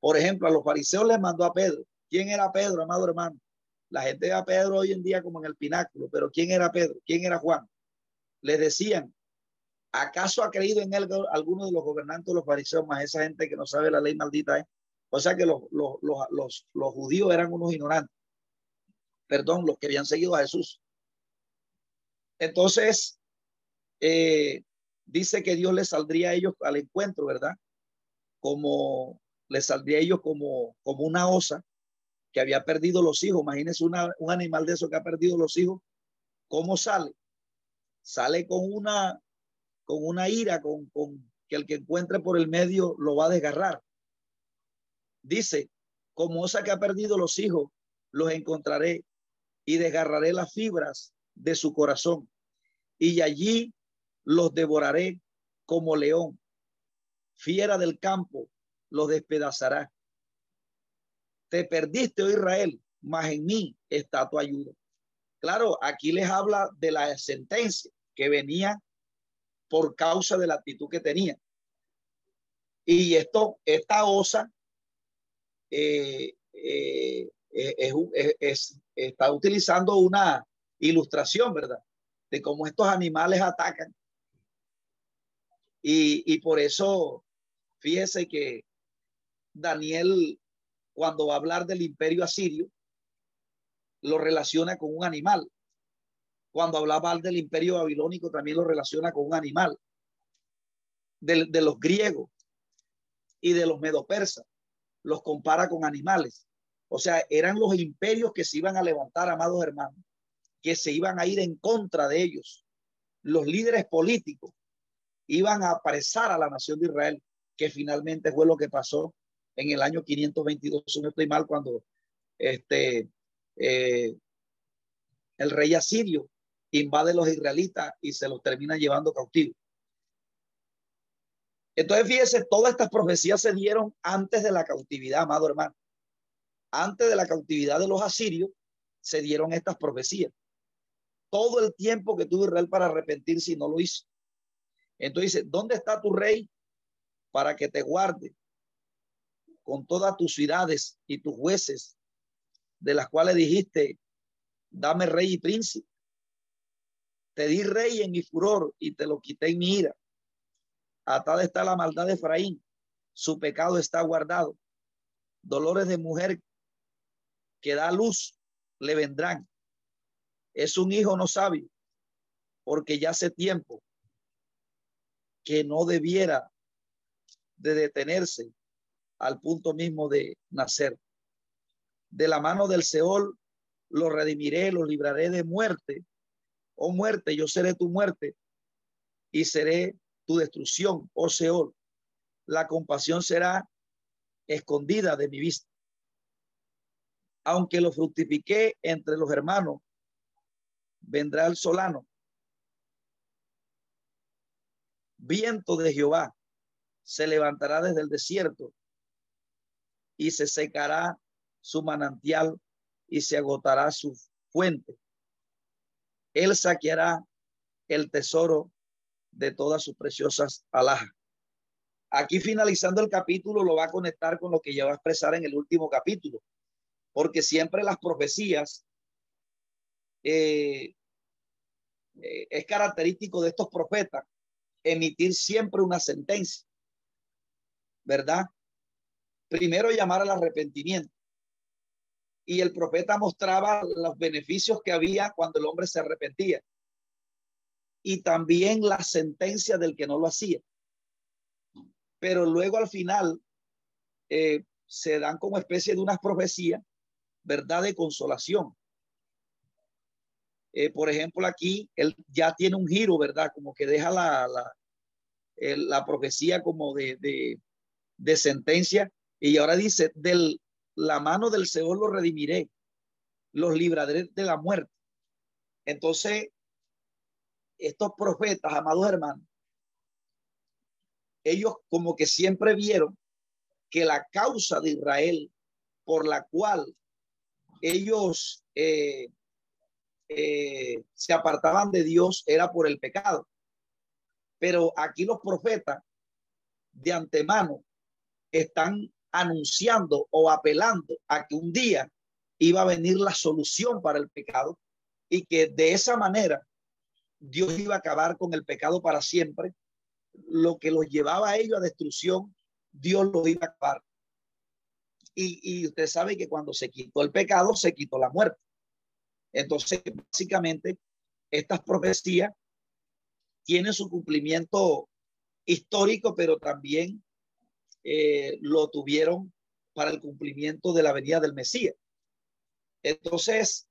Por ejemplo, a los fariseos les mandó a Pedro. ¿Quién era Pedro, amado hermano? La gente ve a Pedro hoy en día como en el pináculo, pero ¿quién era Pedro? ¿Quién era Juan? Les decían, ¿acaso ha creído en él alguno de los gobernantes de los fariseos, más esa gente que no sabe la ley maldita? Eh? O sea que los, los, los, los, judíos eran unos ignorantes. Perdón, los que habían seguido a Jesús. Entonces, eh, dice que Dios les saldría a ellos al encuentro, ¿verdad? Como les saldría a ellos como, como una osa que había perdido los hijos. Imagínense un animal de eso que ha perdido los hijos. ¿Cómo sale? Sale con una, con una ira, con, con que el que encuentre por el medio lo va a desgarrar. Dice, como osa que ha perdido los hijos, los encontraré y desgarraré las fibras de su corazón. Y allí los devoraré como león. Fiera del campo los despedazará. Te perdiste, oh Israel, mas en mí está tu ayuda. Claro, aquí les habla de la sentencia que venía por causa de la actitud que tenía. Y esto, esta osa eh, eh, es, está utilizando una ilustración, ¿verdad? De cómo estos animales atacan y, por eso, fíjese que Daniel, cuando va a hablar del imperio asirio, lo relaciona con un animal. Cuando hablaba del imperio babilónico, también lo relaciona con un animal. De, los griegos y de los medopersas, los compara con animales. O sea, eran los imperios que se iban a levantar, amados hermanos, que se iban a ir en contra de ellos. Los líderes políticos iban a apresar a la nación de Israel, que finalmente fue lo que pasó en el año 522, si no estoy mal, cuando este, eh, el rey asirio invade los israelitas y se los termina llevando cautivos. Entonces, fíjese, todas estas profecías se dieron antes de la cautividad, amado hermano. Antes de la cautividad de los asirios, se dieron estas profecías. Todo el tiempo que tuvo Israel para arrepentirse y no lo hizo. Entonces dice, ¿dónde está tu rey para que te guarde con todas tus ciudades y tus jueces, de las cuales dijiste, dame rey y príncipe? Te di rey en mi furor y te lo quité en mi ira. Atada está la maldad de Efraín, su pecado está guardado. Dolores de mujer que da luz le vendrán. Es un hijo no sabio, porque ya hace tiempo que no debiera de detenerse al punto mismo de nacer. De la mano del Seol lo redimiré, lo libraré de muerte. Oh muerte, yo seré tu muerte y seré tu destrucción, oh Seol. La compasión será escondida de mi vista. Aunque lo fructifiqué entre los hermanos, vendrá el solano viento de Jehová se levantará desde el desierto y se secará su manantial y se agotará su fuente. Él saqueará el tesoro de todas sus preciosas alhajas. Aquí finalizando el capítulo lo va a conectar con lo que ya va a expresar en el último capítulo, porque siempre las profecías eh, eh, es característico de estos profetas emitir siempre una sentencia, ¿verdad? Primero llamar al arrepentimiento. Y el profeta mostraba los beneficios que había cuando el hombre se arrepentía. y también la sentencia del que no lo hacía. Pero luego al final eh, se dan como especie de unas profecías, ¿verdad? De consolación. Eh, por ejemplo, aquí él ya tiene un giro, ¿verdad? Como que deja la, la, la profecía como de, de, sentencia y ahora dice, del la mano del Señor los redimiré, los libraré de la muerte. Entonces, estos profetas, amados hermanos, ellos como que siempre vieron que la causa de Israel por la cual ellos eh, eh, se apartaban de Dios era por el pecado. Pero aquí los profetas de antemano están anunciando o apelando a que un día iba a venir la solución para el pecado y que de esa manera Dios iba a acabar con el pecado para siempre. Lo que los llevaba a ellos a destrucción, Dios lo iba a acabar. Y, y usted sabe que cuando se quitó el pecado, se quitó la muerte. Entonces, básicamente, estas profecías tienen su cumplimiento histórico, pero también eh, lo tuvieron para el cumplimiento de la venida del Mesías. Entonces,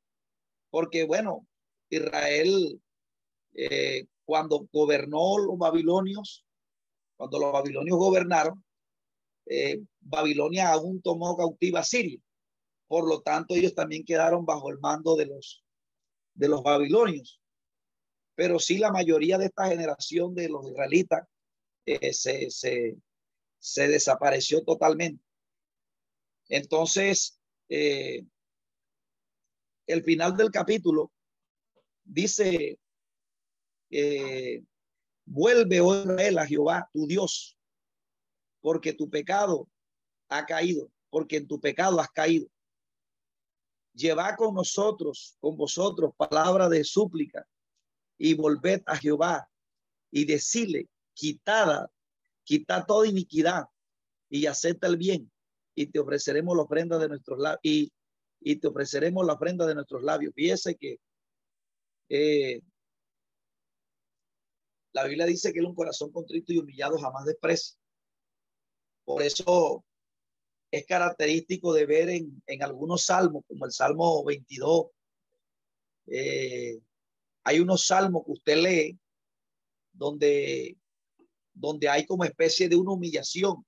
porque bueno, Israel, eh, cuando gobernó los babilonios, cuando los babilonios gobernaron, eh, Babilonia aún tomó cautiva a Siria. Por lo tanto, ellos también quedaron bajo el mando de los, de los babilonios. Pero sí, la mayoría de esta generación de los israelitas se, se, se desapareció totalmente. Entonces, eh, el final del capítulo dice, eh, vuelve, oh Israel, a Jehová, tu Dios, porque tu pecado ha caído, porque en tu pecado has caído. Lleva con nosotros, con vosotros, palabra de súplica y volved a Jehová y decirle, quitada quita toda iniquidad y acepta el bien y te ofreceremos la ofrenda de nuestros labios y, y, te ofreceremos la ofrenda de nuestros labios. Fíjese que eh, la Biblia dice que un corazón contrito y humillado jamás desprecia. Por eso es característico de ver en, en algunos salmos, como el Salmo 22, eh, hay unos salmos que usted lee donde donde hay como especie de una humillación,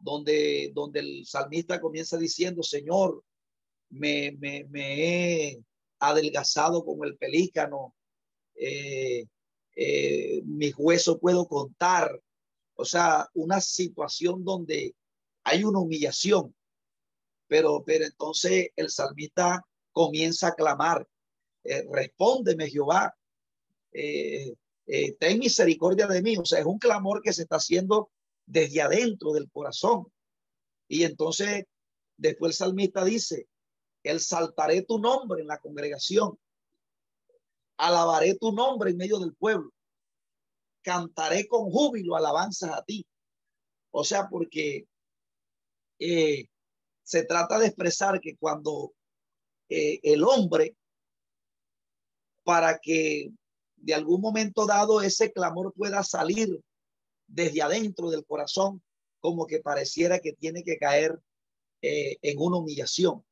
donde, donde el salmista comienza diciendo, Señor, me, me, me he adelgazado como el pelícano, eh, eh, mis puedo contar. O sea, una situación donde hay una humillación. Pero, pero entonces el salmista comienza a clamar, eh, respóndeme Jehová, eh, eh, ten misericordia de mí. O sea, es un clamor que se está haciendo desde adentro del corazón. Y entonces, después el salmista dice, el saltaré tu nombre en la congregación, alabaré tu nombre en medio del pueblo, cantaré con júbilo alabanzas a ti. O sea, porque eh, se trata de expresar que cuando eh, el hombre, para que de algún momento dado ese clamor pueda salir desde adentro del corazón, como que pareciera que tiene que caer eh, en una humillación.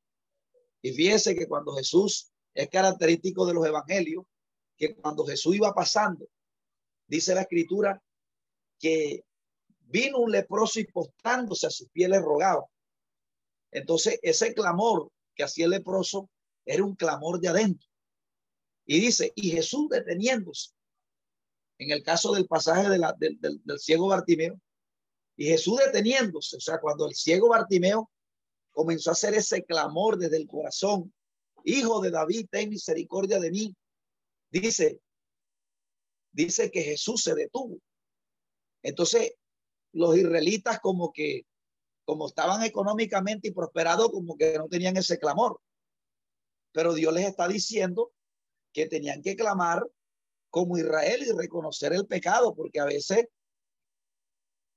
Y fíjese que cuando Jesús es característico de los evangelios, que cuando Jesús iba pasando, dice la escritura que vino un leproso y postrándose a sus pies le rogaba. Entonces, ese clamor que hacía el leproso era un clamor de adentro. Y dice, y Jesús deteniéndose, en el caso del pasaje de la, del, ciego Bartimeo, y Jesús deteniéndose, o sea, cuando el ciego Bartimeo comenzó a hacer ese clamor desde el corazón, Hijo de David, ten misericordia de mí, dice, dice que Jesús se detuvo. Entonces, los israelitas como que, como estaban económicamente y prosperados, como que no tenían ese clamor. Pero Dios les está diciendo que tenían que clamar como Israel y reconocer el pecado, porque a veces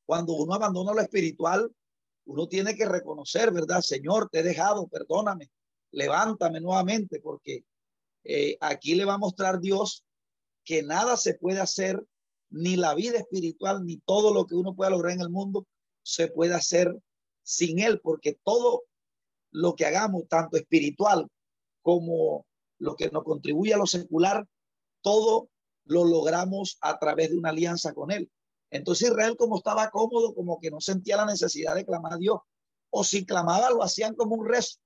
cuando uno abandona lo espiritual, uno tiene que reconocer, ¿verdad? Señor, te he dejado, perdóname, levántame nuevamente, porque eh, aquí le va a mostrar Dios que nada se puede hacer, ni la vida espiritual, ni todo lo que uno pueda lograr en el mundo, se puede hacer sin Él, porque todo lo que hagamos, tanto espiritual como lo que nos contribuye a lo secular, todo lo logramos a través de una alianza con Él. Entonces Israel como estaba cómodo, como que no sentía la necesidad de clamar a Dios, o si clamaba lo hacían como un rezo,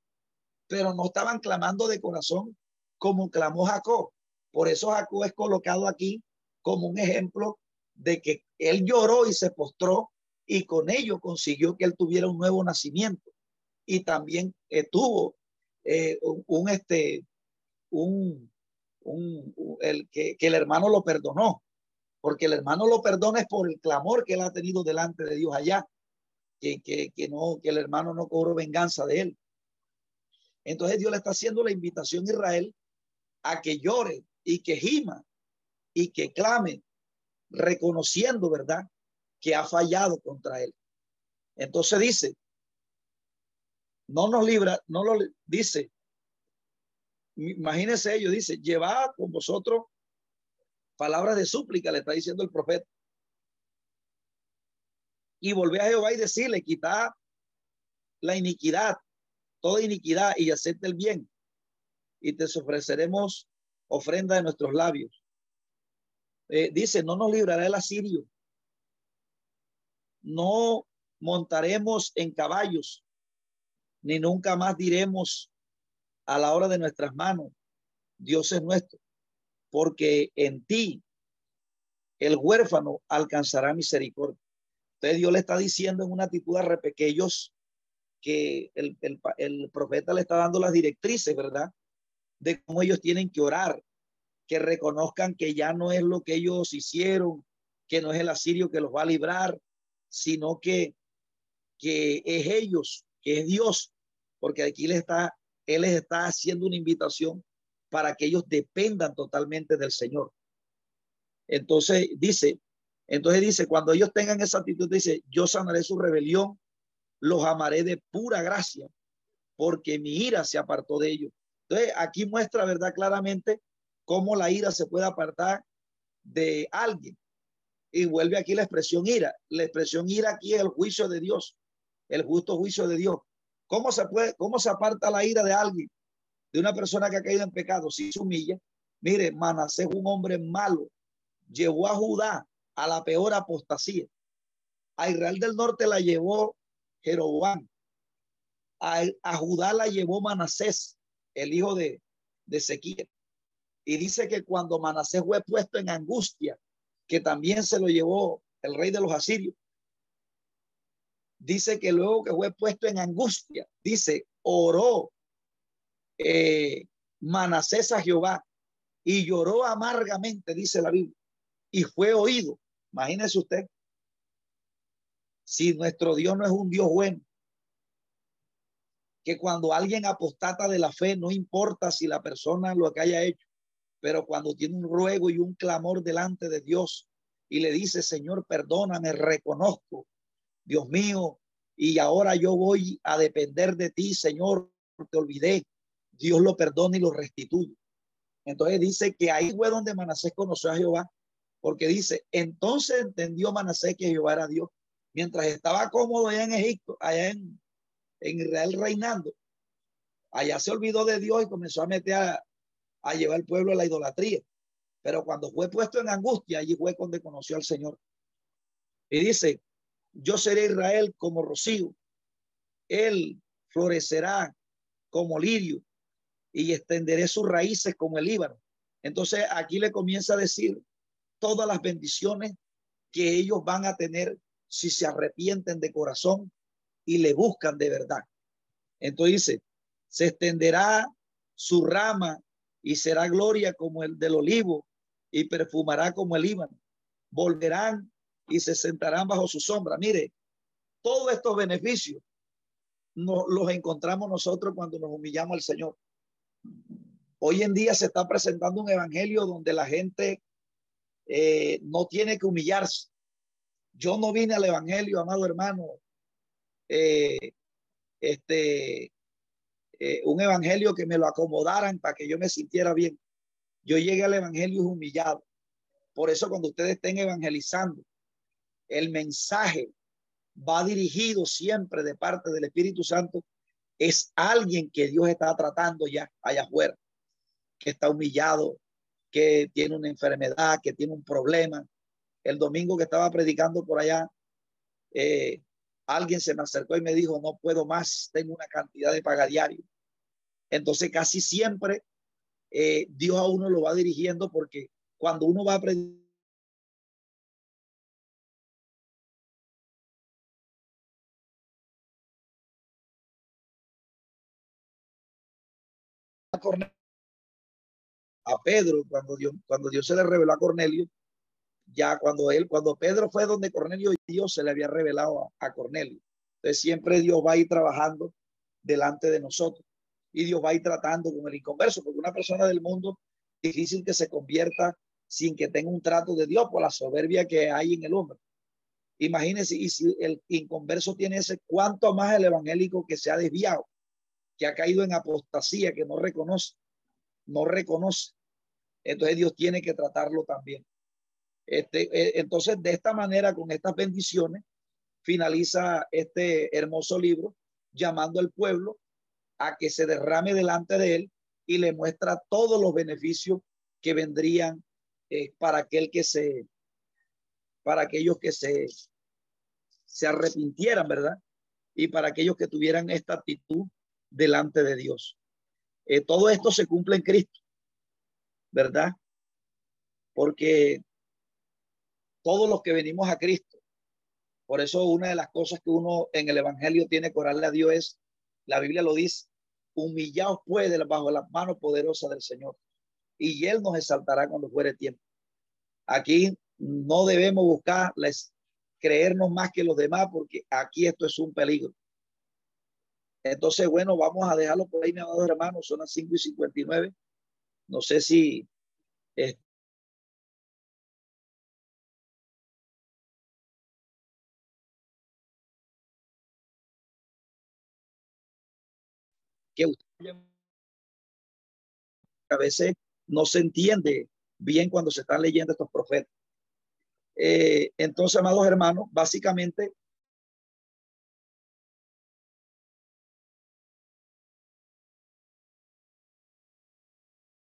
pero no estaban clamando de corazón como clamó Jacob. Por eso Jacob es colocado aquí como un ejemplo de que él lloró y se postró y con ello consiguió que él tuviera un nuevo nacimiento y también tuvo eh, un, este un, un, el que, que el hermano lo perdonó porque el hermano lo perdona es por el clamor que él ha tenido delante de Dios allá, que, que, que, no, que el hermano no cobró venganza de él. Entonces Dios le está haciendo la invitación a Israel a que llore y que gima y que clame, reconociendo, ¿verdad?, que ha fallado contra él. Entonces dice, no nos libra, no lo dice, imagínense ellos, dice, llevad con vosotros palabras de súplica, le está diciendo el profeta. Y volvé a Jehová y decirle, quita la iniquidad, toda iniquidad y acepte el bien. Y te ofreceremos ofrenda de nuestros labios. Eh, dice, no nos librará el asirio. No montaremos en caballos, ni nunca más diremos a la hora de nuestras manos, Dios es nuestro porque en ti el huérfano alcanzará misericordia. Entonces Dios le está diciendo en una actitud de repequeños que el, el, profeta le está dando las directrices, ¿verdad? De cómo ellos tienen que orar, que reconozcan que ya no es lo que ellos hicieron, que no es el asirio que los va a librar, sino que, que es ellos, que es Dios, porque aquí les está, Él les está haciendo una invitación para que ellos dependan totalmente del Señor. Entonces dice, entonces dice, cuando ellos tengan esa actitud, dice, yo sanaré su rebelión, los amaré de pura gracia, porque mi ira se apartó de ellos. Entonces aquí muestra, ¿verdad? Claramente cómo la ira se puede apartar de alguien. Y vuelve aquí la expresión ira. La expresión ira aquí es el juicio de Dios, el justo juicio de Dios. ¿Cómo se puede, cómo se aparta la ira de alguien? de una persona que ha caído en pecado, si se humilla, mire, Manasés un hombre malo, llevó a Judá a la peor apostasía. A Israel del norte la llevó Jeroboam. A, Judá la llevó Manasés, el hijo de, de Ezequiel. Y dice que cuando Manasés fue puesto en angustia, que también se lo llevó el rey de los asirios, dice que luego que fue puesto en angustia, dice, oró eh, Manasés a Jehová y lloró amargamente, dice la Biblia, y fue oído. Imagínese usted, si nuestro Dios no es un Dios bueno, que cuando alguien apostata de la fe, no importa si la persona lo que haya hecho, pero cuando tiene un ruego y un clamor delante de Dios y le dice, Señor, perdóname, reconozco, Dios mío, y ahora yo voy a depender de ti, Señor, te olvidé, Dios lo perdona y lo restituye. Entonces dice que ahí fue donde Manasés conoció a Jehová, porque dice, entonces entendió Manasés que Jehová era Dios, mientras estaba cómodo allá en Egipto, allá en, Israel reinando. Allá se olvidó de Dios y comenzó a meter a, a llevar al pueblo a la idolatría. Pero cuando fue puesto en angustia, allí fue donde conoció al Señor. Y dice, yo seré Israel como rocío, él florecerá como lirio y extenderé sus raíces como el Líbano. Entonces aquí le comienza a decir todas las bendiciones que ellos van a tener si se arrepienten de corazón y le buscan de verdad. Entonces dice, se extenderá su rama y será gloria como el del olivo y perfumará como el Líbano. Volverán y se sentarán bajo su sombra. Mire, todos estos beneficios los encontramos nosotros cuando nos humillamos al Señor. Hoy en día se está presentando un evangelio donde la gente eh, no tiene que humillarse. Yo no vine al evangelio, amado hermano, eh, este, eh, un evangelio que me lo acomodaran para que yo me sintiera bien. Yo llegué al evangelio humillado. Por eso cuando ustedes estén evangelizando, el mensaje va dirigido siempre de parte del Espíritu Santo. Es alguien que Dios está tratando ya allá afuera, que está humillado, que tiene una enfermedad, que tiene un problema. El domingo que estaba predicando por allá, eh, alguien se me acercó y me dijo, no puedo más, tengo una cantidad de paga diario. Entonces casi siempre eh, Dios a uno lo va dirigiendo porque cuando uno va a predicar, a Pedro, cuando Dios, cuando Dios se le reveló a Cornelio, ya cuando él, cuando Pedro fue donde Cornelio, Dios se le había revelado a, a Cornelio. Entonces siempre Dios va a ir trabajando delante de nosotros y Dios va a ir tratando con el inconverso, porque una persona del mundo difícil que se convierta sin que tenga un trato de Dios por la soberbia que hay en el hombre. Imagínense, y si el inconverso tiene ese, cuánto más el evangélico que se ha desviado, que ha caído en apostasía, que no reconoce, no reconoce. Entonces Dios tiene que tratarlo también. Este, eh, entonces, de esta manera, con estas bendiciones, finaliza este hermoso libro llamando al pueblo a que se derrame delante de él y le muestra todos los beneficios que vendrían eh, para aquel que se, para aquellos que se, se arrepintieran, ¿verdad? Y para aquellos que tuvieran esta actitud delante de Dios. Eh, todo esto se cumple en Cristo, ¿verdad? Porque todos los que venimos a Cristo, por eso una de las cosas que uno en el Evangelio tiene que orarle a Dios es, la Biblia lo dice, humillaos puede bajo las manos poderosas del Señor y Él nos exaltará cuando fuere tiempo. Aquí no debemos buscarles creernos más que los demás porque aquí esto es un peligro. Entonces, bueno, vamos a dejarlo por ahí, mi amado hermano. Son las 5 y 59. No sé si eh, que a veces no se entiende bien cuando se están leyendo estos profetas. Eh, entonces, amados hermanos, básicamente